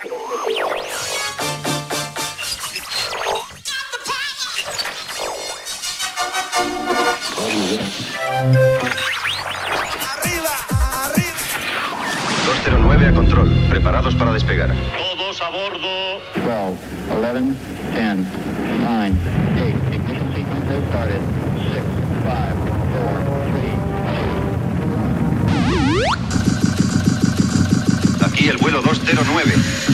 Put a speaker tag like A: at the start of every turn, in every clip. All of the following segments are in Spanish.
A: Arriba, arriba.
B: 209 a control, preparados para despegar.
C: Todos a bordo.
D: 12, 11, 10, 9, 8, ignition sequence has started. 6, 5, 4, 3,
B: Aquí el vuelo 209.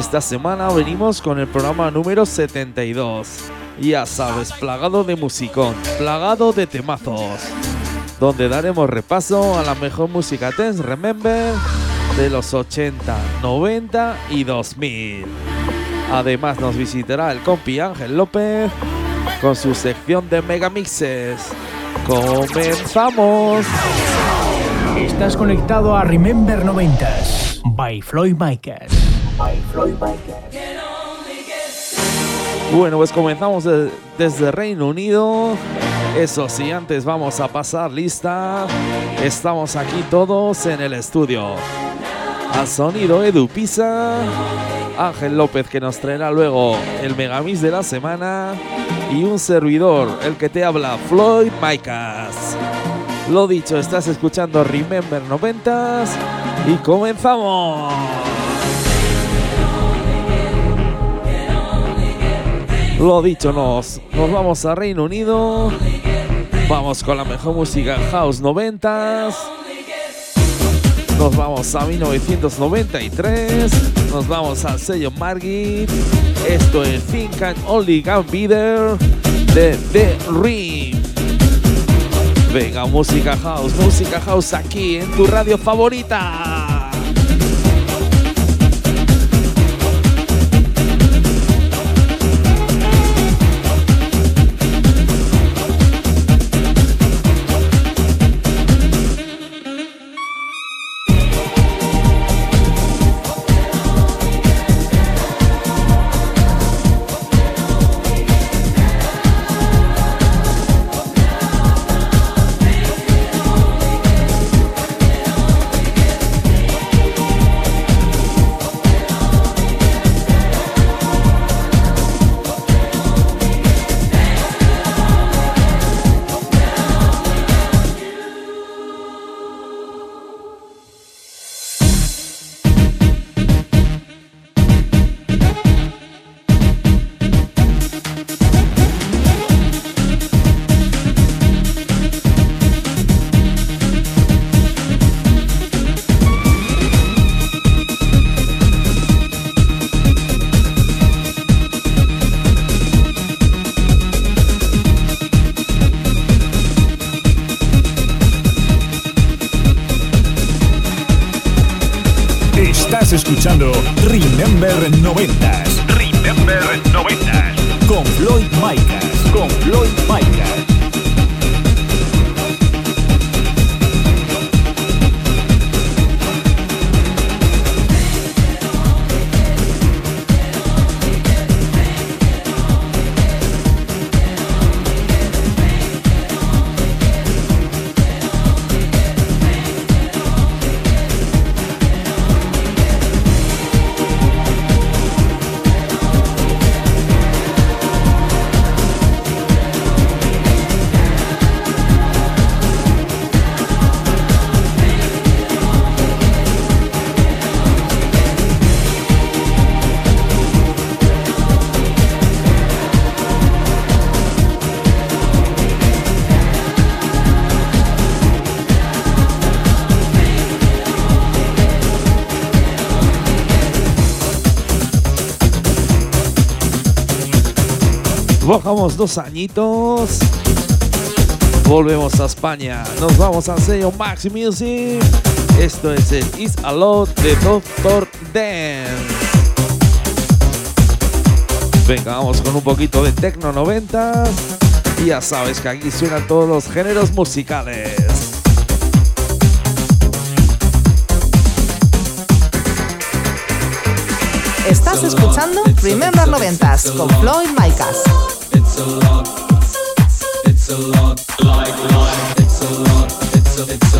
E: Esta semana venimos con el programa número 72. Ya sabes, plagado de musicón, plagado de temazos, donde daremos repaso a la mejor música Dance Remember de los 80, 90 y 2000. Además nos visitará el compi Ángel López con su sección de megamixes. ¡Comenzamos!
F: Estás conectado a Remember 90s by Floyd Micas.
E: Bueno, pues comenzamos de- desde Reino Unido. Eso sí, antes vamos a pasar lista. Estamos aquí todos en el estudio. A sonido Edu Pisa, Ángel López que nos traerá luego el Megamix de la semana y un servidor, el que te habla, Floyd Micas. Lo dicho, estás escuchando Remember 90s y comenzamos. Lo dicho, nos, nos vamos a Reino Unido. Vamos con la mejor música House 90s. Nos vamos a 1993. Nos vamos al sello Margit. Esto es Think and Only Can Be There de The Ring. Venga, música house, música house aquí en tu radio favorita.
F: Escuchando Remember 90s
C: Remember 90.
F: con Floyd Micas. Con Floyd Micas.
E: Dos añitos. Volvemos a España. Nos vamos al sello Max Music. Esto es el Is a Lot de Doctor Dance. Venga, vamos con un poquito de Tecno 90. Y ya sabes que aquí suenan todos los géneros musicales.
G: Estás escuchando Remember 90s con Floyd Micas.
A: a lot. It's a lot like life. It's a lot. It's a. It's a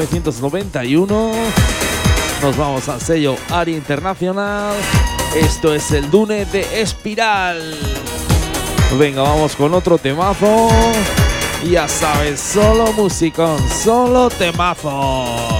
E: 1991. Nos vamos al sello ARI Internacional. Esto es el Dune de Espiral. Venga, vamos con otro temazo. Ya sabes, solo musicón, solo temazo.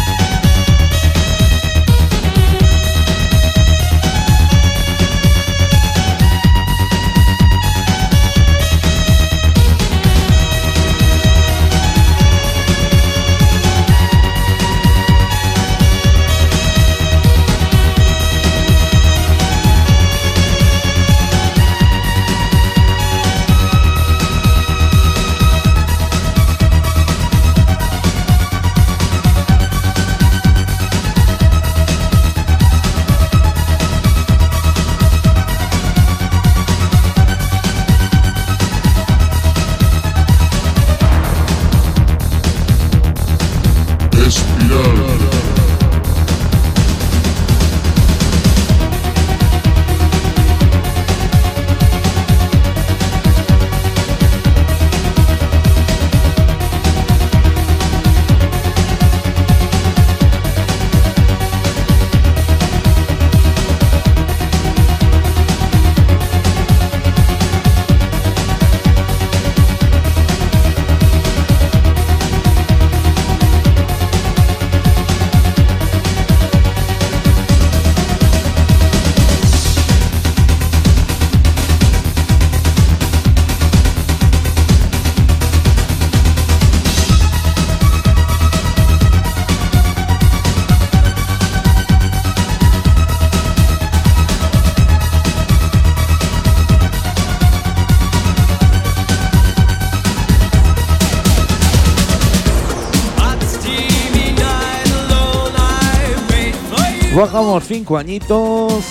E: Bajamos cinco añitos.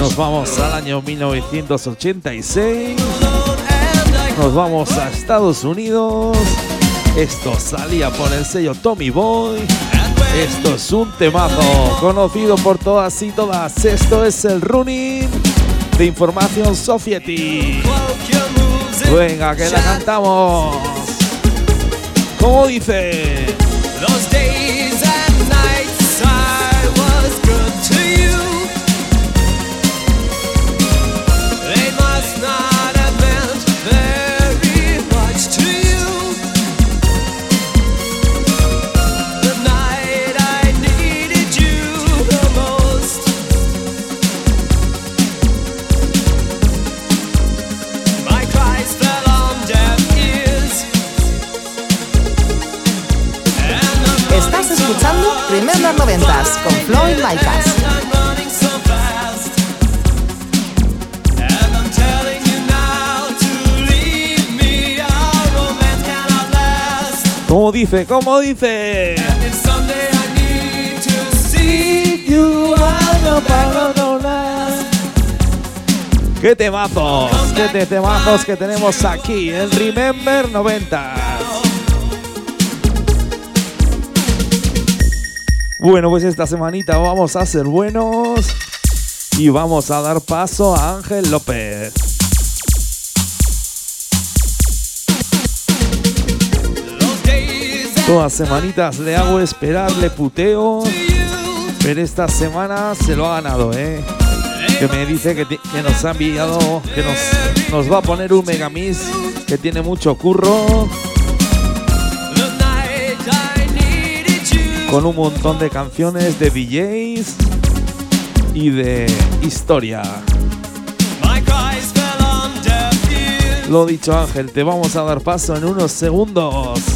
E: Nos vamos al año 1986. Nos vamos a Estados Unidos. Esto salía por el sello Tommy Boy. Esto es un temazo conocido por todas y todas. Esto es el running de Información Society. Venga, que la cantamos. ¿Cómo dice?
H: Need to see you, I'll go back on
E: ¡Qué temazos! ¡Qué te- temazos que tenemos aquí en Remember 90! Bueno, pues esta semanita vamos a ser buenos y vamos a dar paso a Ángel López. Todas semanitas le hago esperar, le puteo, pero esta semana se lo ha ganado, ¿eh? Que me dice que nos ha enviado, que nos, nos va a poner un Megamix que tiene mucho curro. Con un montón de canciones de DJs y de historia. Lo dicho Ángel, te vamos a dar paso en unos segundos.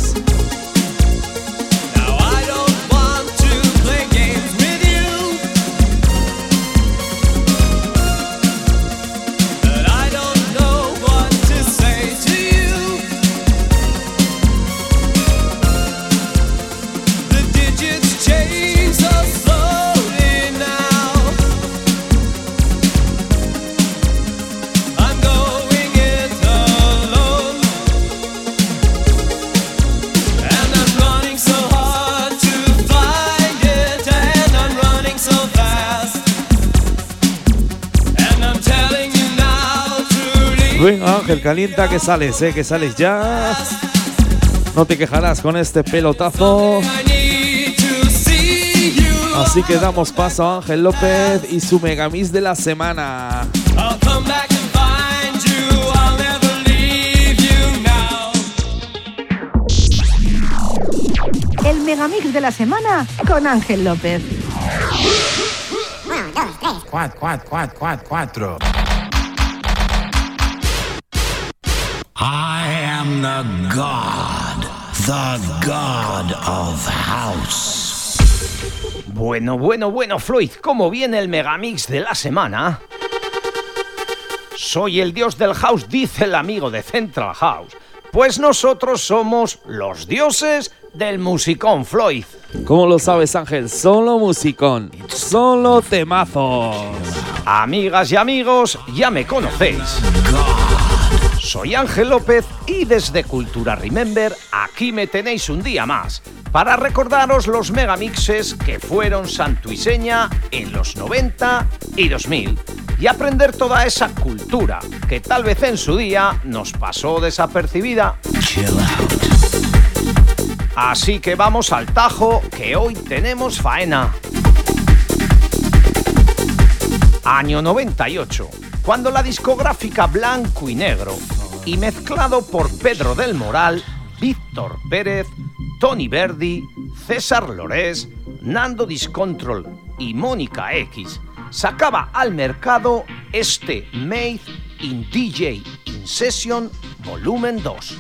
E: Ángel, calienta que sales, eh, que sales ya. No te quejarás con este pelotazo. Así que damos paso a Ángel López y su Megamix de la semana.
H: I'll come back and find you. I'll never leave you now.
G: El megamix de la semana con Ángel López.
I: Quatro, quatro, quatro, quatro, quatro. I am the god, the god of house.
J: Bueno, bueno, bueno, Floyd, ¿cómo viene el megamix de la semana? Soy el dios del house, dice el amigo de Central House. Pues nosotros somos los dioses del musicón, Floyd.
E: ¿Cómo lo sabes Ángel? Solo musicón, solo temazos.
J: Amigas y amigos, ya me conocéis. Soy Ángel López y desde Cultura Remember aquí me tenéis un día más para recordaros los megamixes que fueron santuiseña en los 90 y 2000 y aprender toda esa cultura que tal vez en su día nos pasó desapercibida.
I: Chill out.
J: Así que vamos al tajo que hoy tenemos faena. Año 98, cuando la discográfica Blanco y Negro y mezclado por Pedro del Moral, Víctor Pérez, Tony Verdi, César Lorés, Nando Discontrol y Mónica X sacaba al mercado este Made in DJ in Session Volumen 2.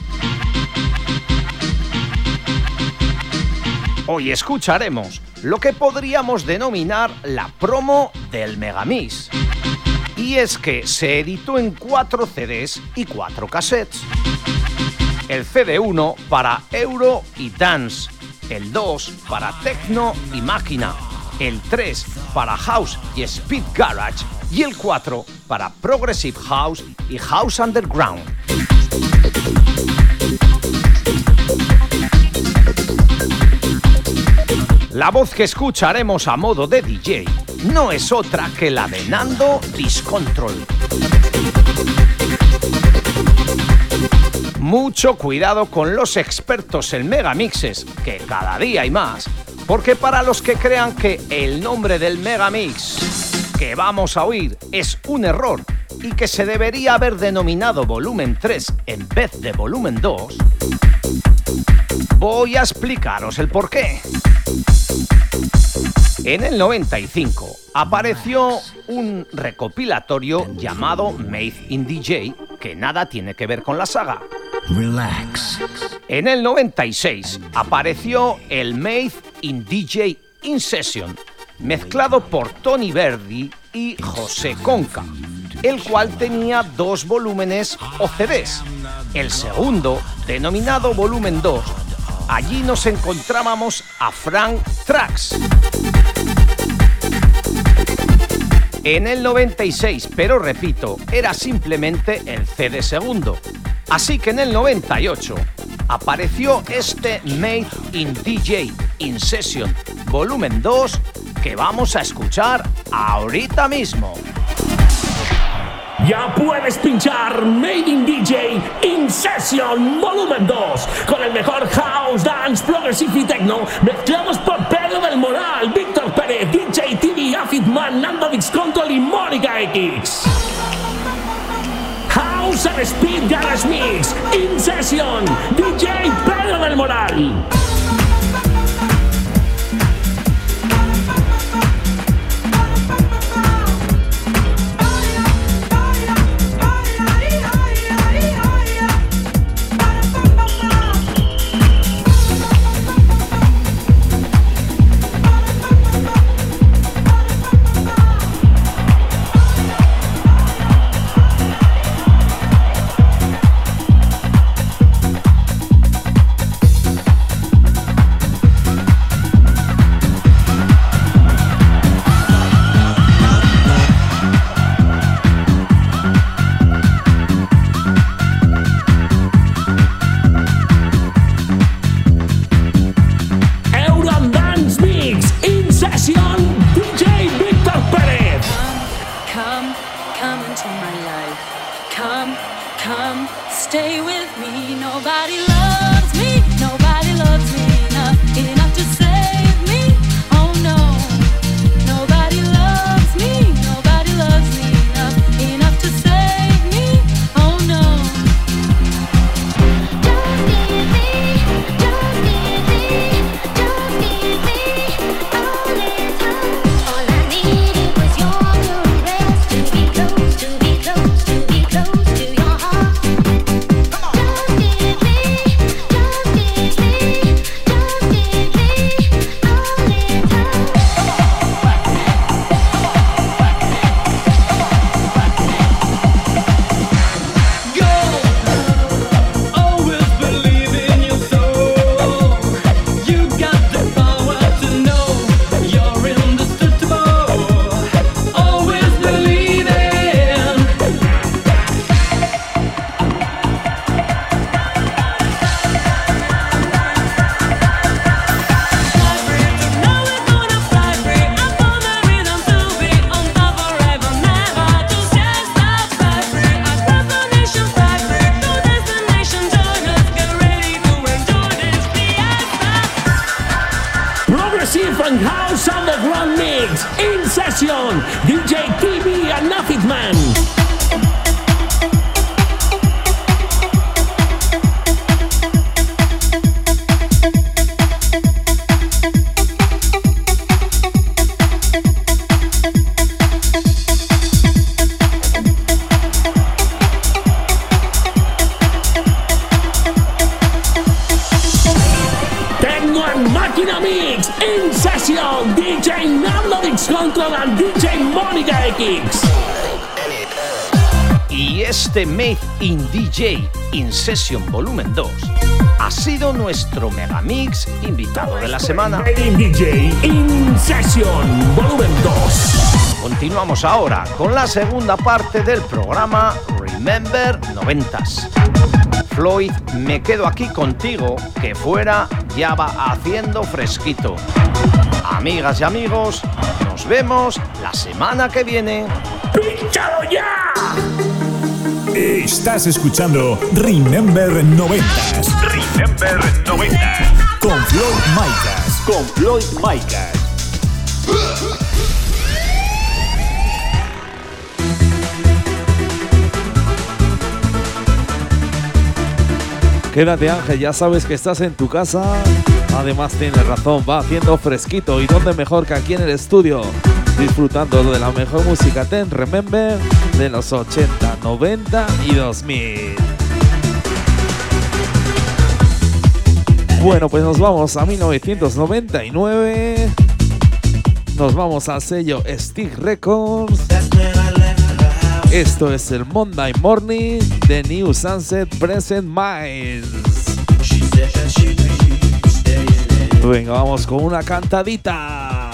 J: Hoy escucharemos lo que podríamos denominar la promo del Megamix. Y es que se editó en cuatro CDs y cuatro cassettes. El CD1 para Euro y Dance, el 2 para Tecno y Máquina, el 3 para House y Speed Garage y el 4 para Progressive House y House Underground. La voz que escucharemos a modo de DJ no es otra que la de Nando Discontrol. Mucho cuidado con los expertos en megamixes, que cada día hay más, porque para los que crean que el nombre del megamix que vamos a oír es un error y que se debería haber denominado volumen 3 en vez de volumen 2, voy a explicaros el porqué. En el 95 apareció un recopilatorio llamado Made in DJ que nada tiene que ver con la saga.
I: Relax.
J: En el 96 apareció el Made in DJ In Session, mezclado por Tony Verdi y José Conca, el cual tenía dos volúmenes o CDs. El segundo, denominado volumen 2, allí nos encontrábamos a Frank Trax. En el 96, pero repito, era simplemente el CD segundo. Así que en el 98 apareció este Made in DJ In Session Volumen 2 que vamos a escuchar ahorita mismo.
K: Ya puedes pinchar Made in DJ In Session Volumen 2 con el mejor house, dance, progressive y techno mezclados por Pedro del Moral, Víctor Pérez, DJ TV, Afitman, Nando Dix Control y Mónica X. House and Speed Garage Mix In Session DJ Pedro del Moral.
J: Y este Made in DJ In Session Volumen 2 ha sido nuestro Megamix invitado de la semana.
L: Made in DJ In Session Volumen 2.
J: Continuamos ahora con la segunda parte del programa Remember 90s. Floyd, me quedo aquí contigo, que fuera ya va haciendo fresquito. Amigas y amigos, nos vemos la semana que viene.
L: ¡Pínchalo ya!
M: Estás escuchando Remember 90s
N: Remember 90.
M: con Floyd Micas.
E: Con Floyd Micas.
O: Quédate Ángel, ya sabes que estás en tu casa. Además tienes razón, va haciendo fresquito y dónde mejor que aquí en el estudio. Disfrutando de la mejor música Ten Remember de los 80, 90 y 2000. Bueno, pues nos vamos a 1999. Nos vamos al sello Stick Records. Esto es el Monday Morning de New Sunset Present Miles. Venga, vamos con una cantadita.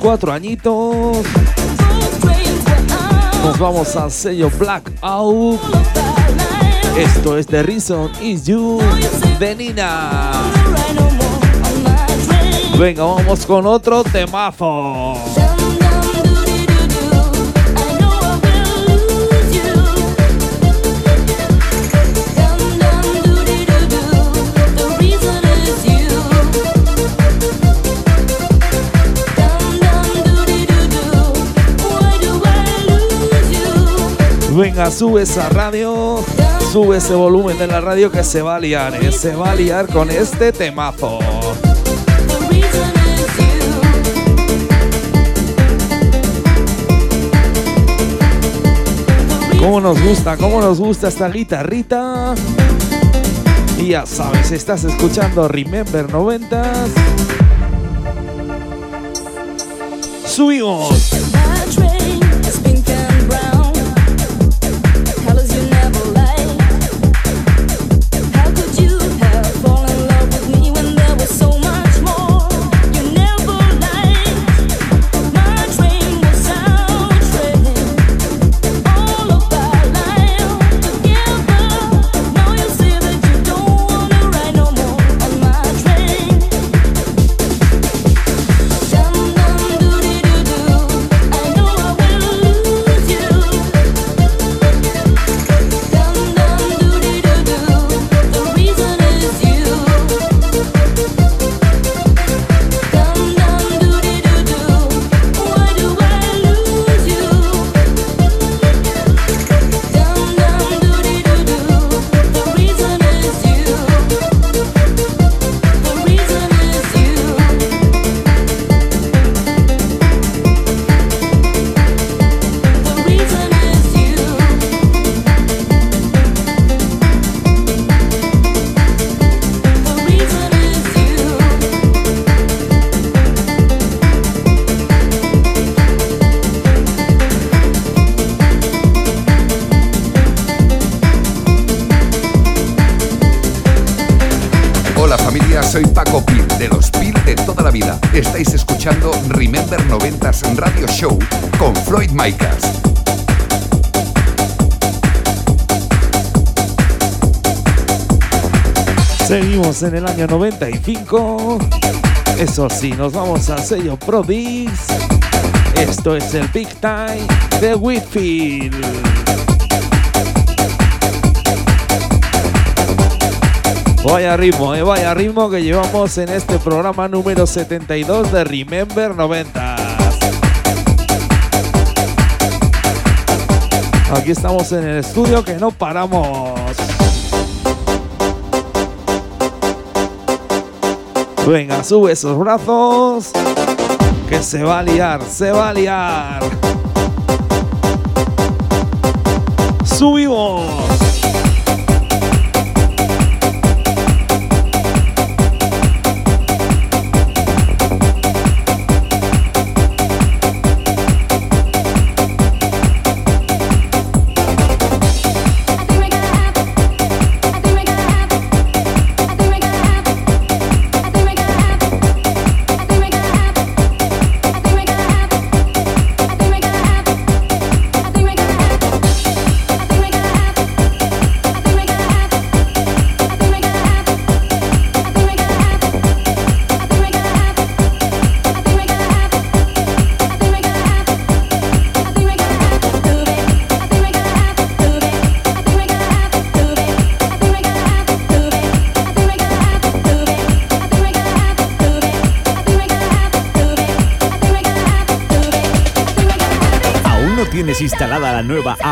O: Cuatro añitos. Nos vamos al sello Blackout. Esto es The Reason Is You de Nina. Venga, vamos con otro temazo. Venga, sube esa radio, sube ese volumen de la radio que se va a liar, ¿eh? se va a liar con este temazo. Cómo nos gusta, cómo nos gusta esta guitarrita. Y ya sabes, estás escuchando Remember 90s. Subimos.
E: En el año 95. Eso sí, nos vamos al sello Prodix. Esto es el Big Time de Whitfield. Vaya ritmo, eh, vaya ritmo que llevamos en este programa número 72 de Remember 90. Aquí estamos en el estudio que no paramos. Venga, sube esos brazos. Que se va a liar, se va a liar.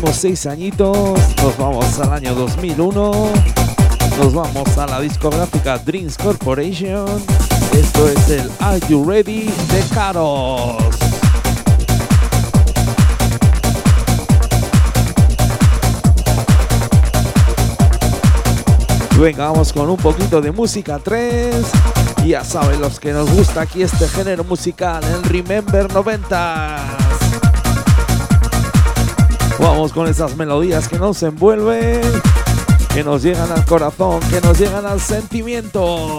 M: Subimos seis añitos, nos vamos al año 2001, nos vamos a la discográfica Dreams Corporation. Esto es el Are You Ready de Caros.
E: Venga, vamos con un poquito de música 3. Ya saben los que nos gusta aquí este género musical, el Remember 90. Vamos con esas melodías que nos envuelven, que nos llegan al corazón, que nos llegan al sentimiento.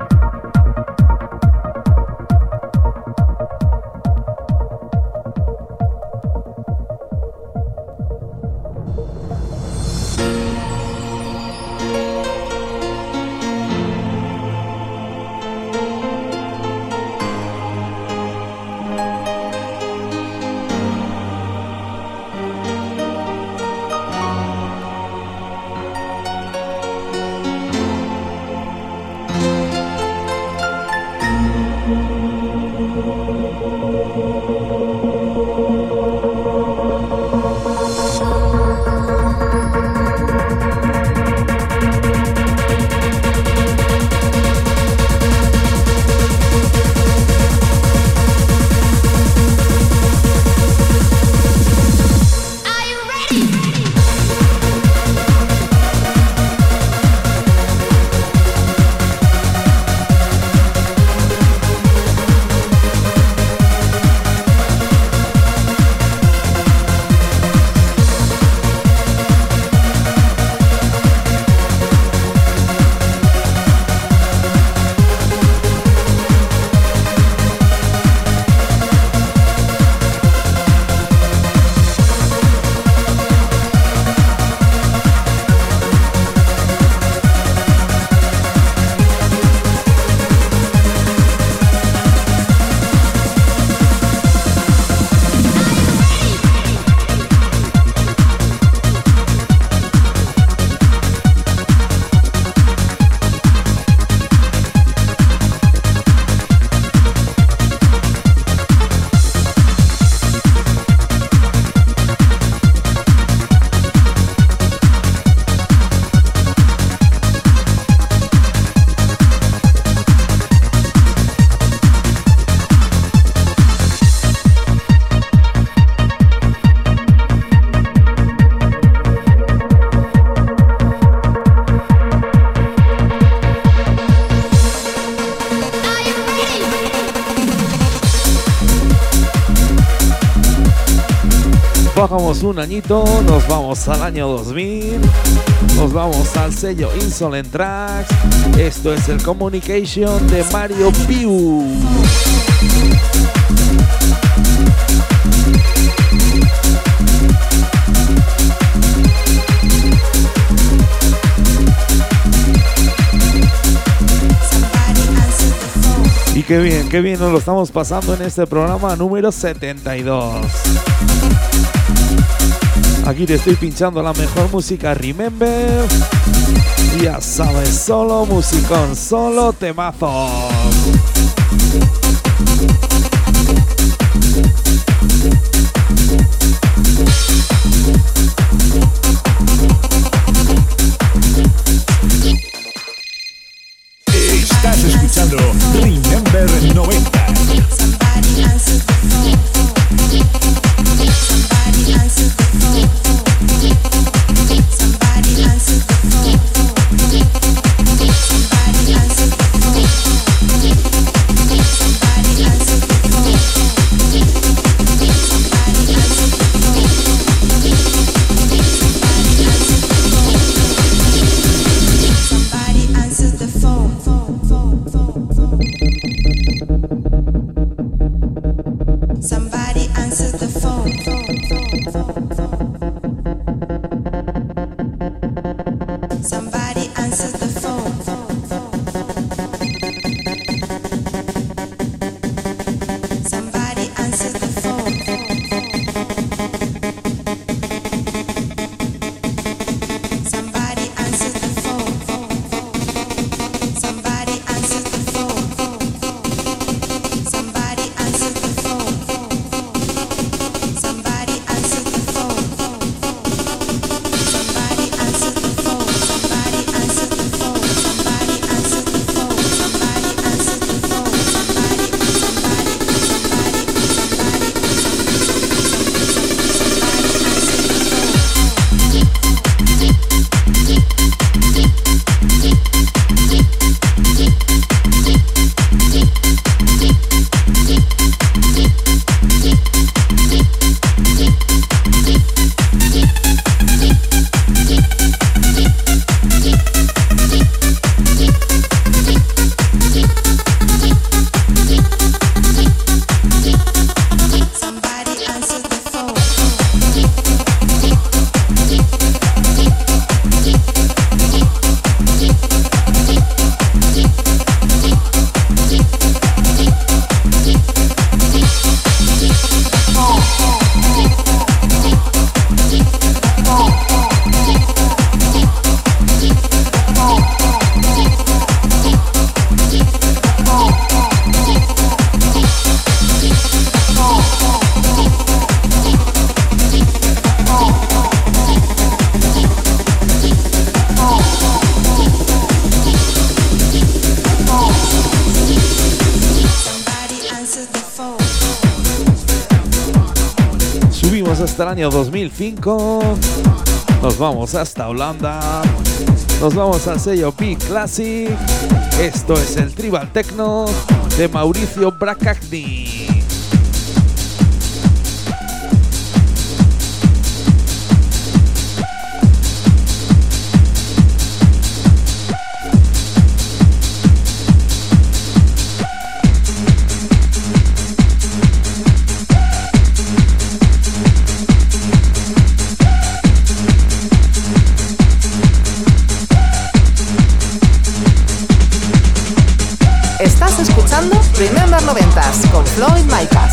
E: Un añito, nos vamos al año 2000, nos vamos al sello Insolent Tracks. Esto es el Communication de Mario Piu. Y qué bien, qué bien nos lo estamos pasando en este programa número 72. Aquí te estoy pinchando la mejor música Remember. Ya sabes, solo musicón, solo temazos. Año 2005. Nos vamos hasta Holanda. Nos vamos al sello P Classic. Esto es el Tribal Techno de Mauricio Bracagni.
P: Con Floyd Micas.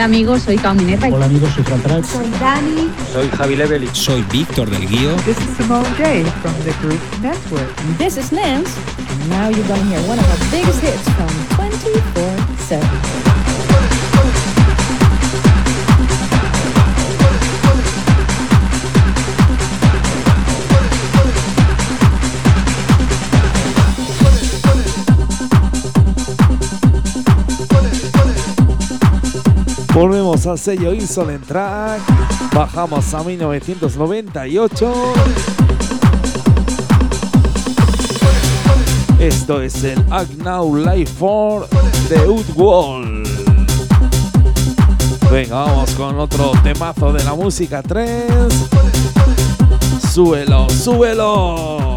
Q: Hola amigos, soy Camineta.
R: Hola amigos, soy Fran Tran.
Q: Soy Dani.
R: Soy Javi Levely. Soy Víctor del Guío.
S: This is Simone J from the group Network.
Q: This is Nance. And now you're gonna hear one of our biggest hits from 24-7.
E: Volvemos al sello Insolent Track. Bajamos a 1998. Esto es el Act Now Life 4 de Woodwall. Venga, vamos con otro temazo de la música 3. Súbelo, súbelo.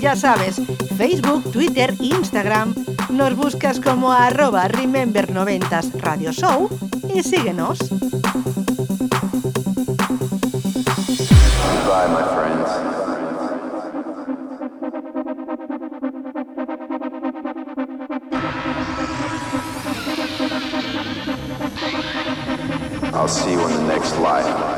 G: Ya sabes, Facebook, Twitter, Instagram. Nos buscas como arroba Remember90s Radio Show y síguenos.
B: Goodbye, my friends. I'll see you on the next life.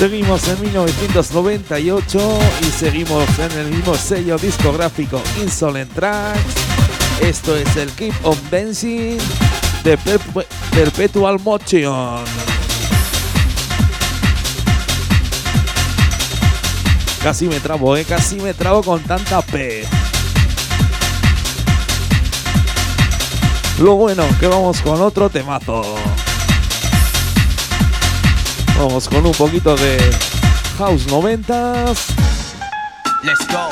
E: Seguimos en 1998 y seguimos en el mismo sello discográfico Insolent Tracks. Esto es el Keep on Dancing de Perpe- Perpetual Motion. Casi me trabo, eh, casi me trabo con tanta P. Lo bueno, que vamos con otro temazo. Vamos con un poquito de House 90s.
H: Let's go.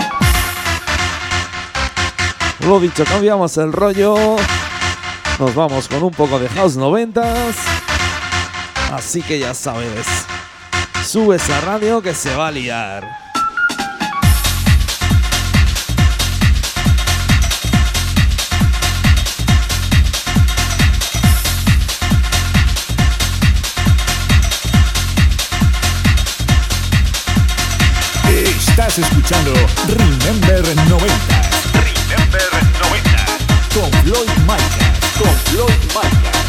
E: Lo dicho, cambiamos el rollo. Nos vamos con un poco de House 90s. Así que ya sabes. Sube esa radio que se va a liar.
M: Estás escuchando Remember 90
C: Remember 90.
M: con Floyd Micah. Con Floyd Micah.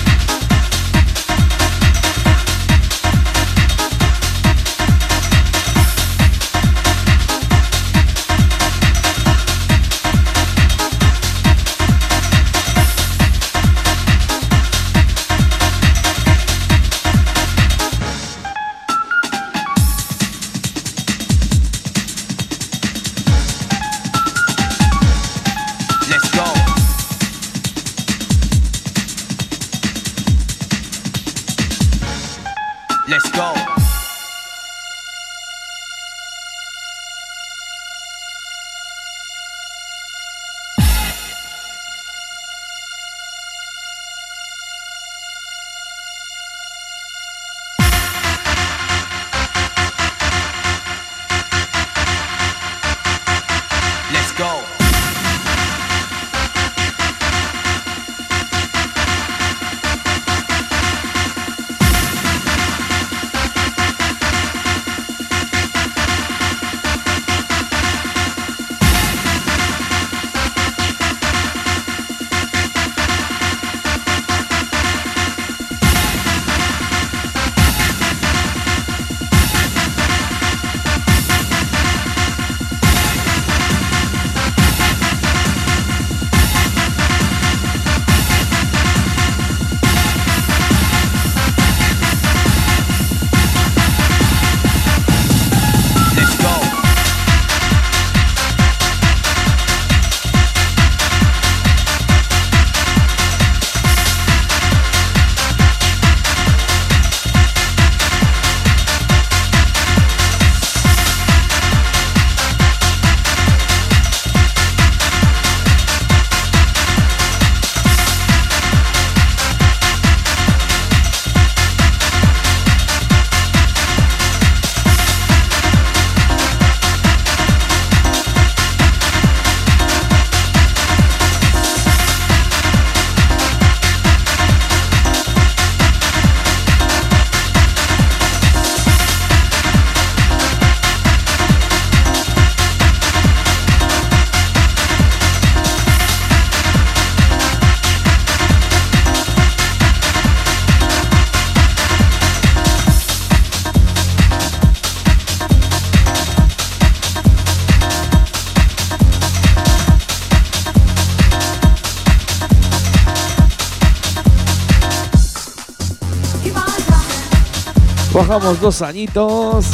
E: Bajamos dos añitos.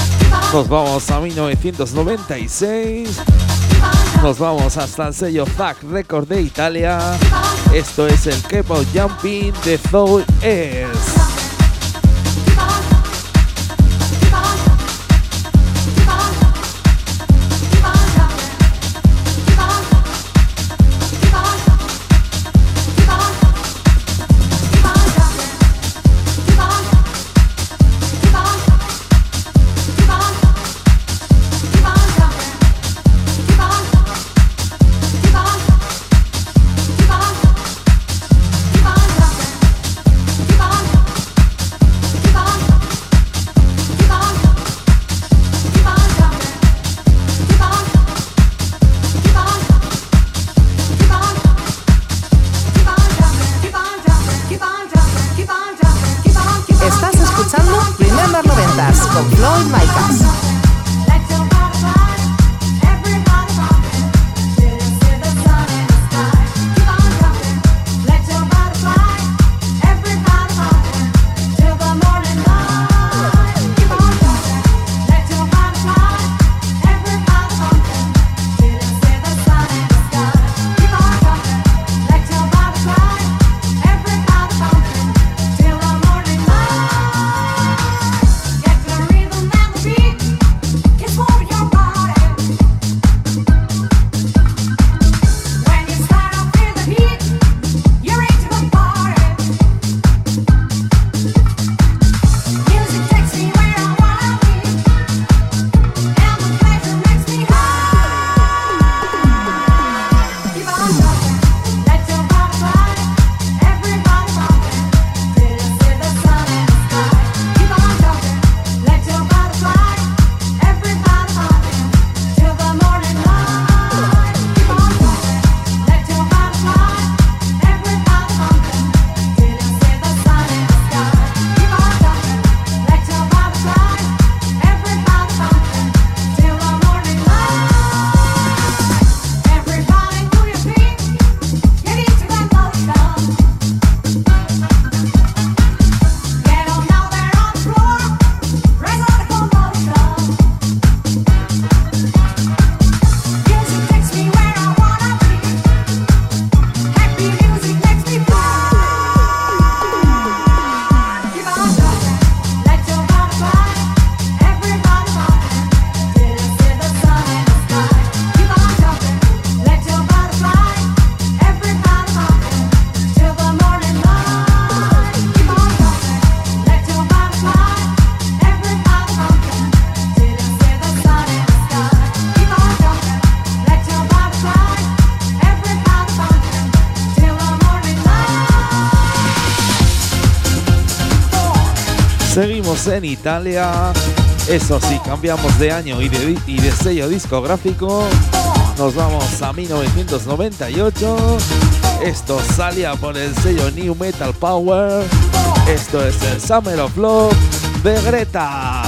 E: Nos vamos a 1996. Nos vamos hasta el sello Zack Record de Italia. Esto es el Keep on Jumping de Soul S. Seguimos en Italia. Eso sí, cambiamos de año y de, sello discográfico. Nos vamos a 1998. Esto salía por el sello New Metal Power. Esto es el Summer of Love de Greta.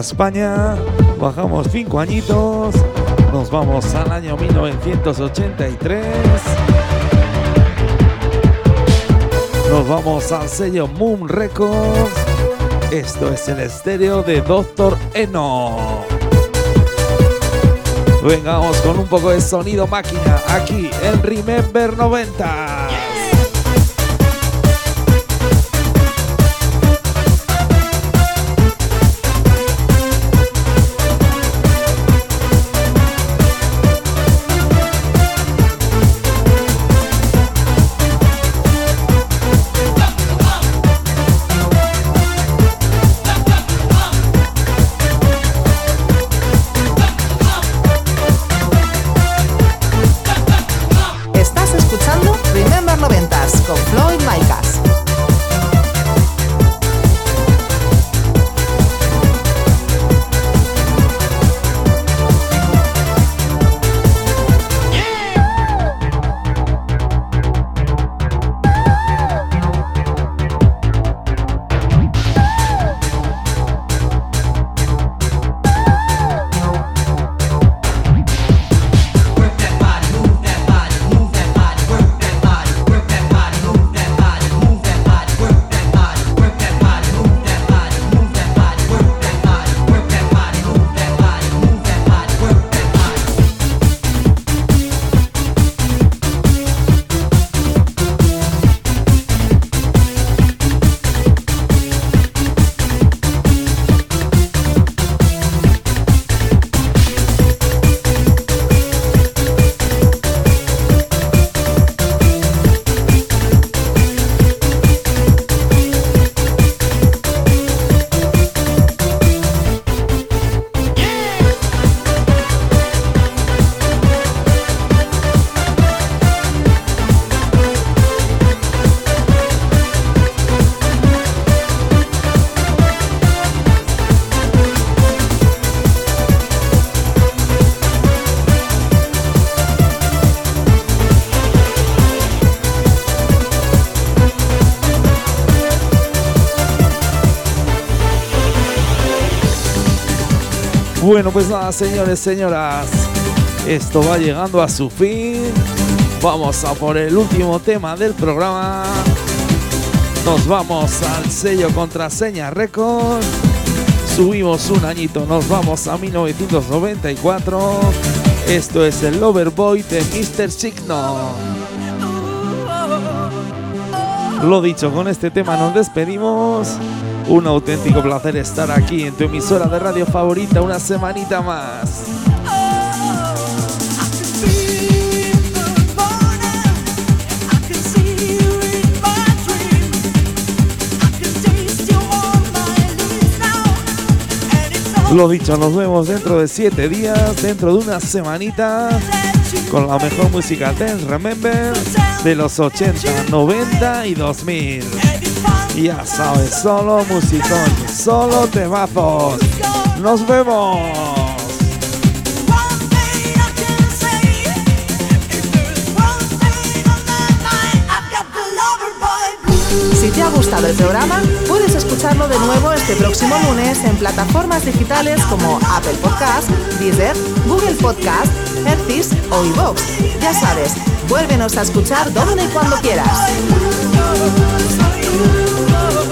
E: España, bajamos cinco añitos, nos vamos al año 1983. Nos vamos al sello Moon Records. Esto es el estéreo de Doctor Eno. Vengamos con un poco de sonido máquina aquí en Remember 90. Bueno, pues nada, señores, señoras. Esto va llegando a su fin. Vamos a por el último tema del programa. Nos vamos al sello Contraseña Record. Subimos un añito, nos vamos a 1994. Esto es el Loverboy de Mr. Signo. Lo dicho, con este tema nos despedimos. Un auténtico placer estar aquí en tu emisora de radio favorita una semanita más. Lo dicho, nos vemos dentro de siete días, dentro de una semanita, con la mejor música dance, remember, de los 80, 90 y 2000. Ya sabes, solo musicón, solo temazos. Nos vemos.
P: Si te ha gustado el programa, puedes escucharlo de nuevo este próximo lunes en plataformas digitales como Apple Podcast, Deezer, Google Podcast, Hertis o iVoox. Ya sabes, vuélvenos a escuchar donde y cuando quieras. love, for you.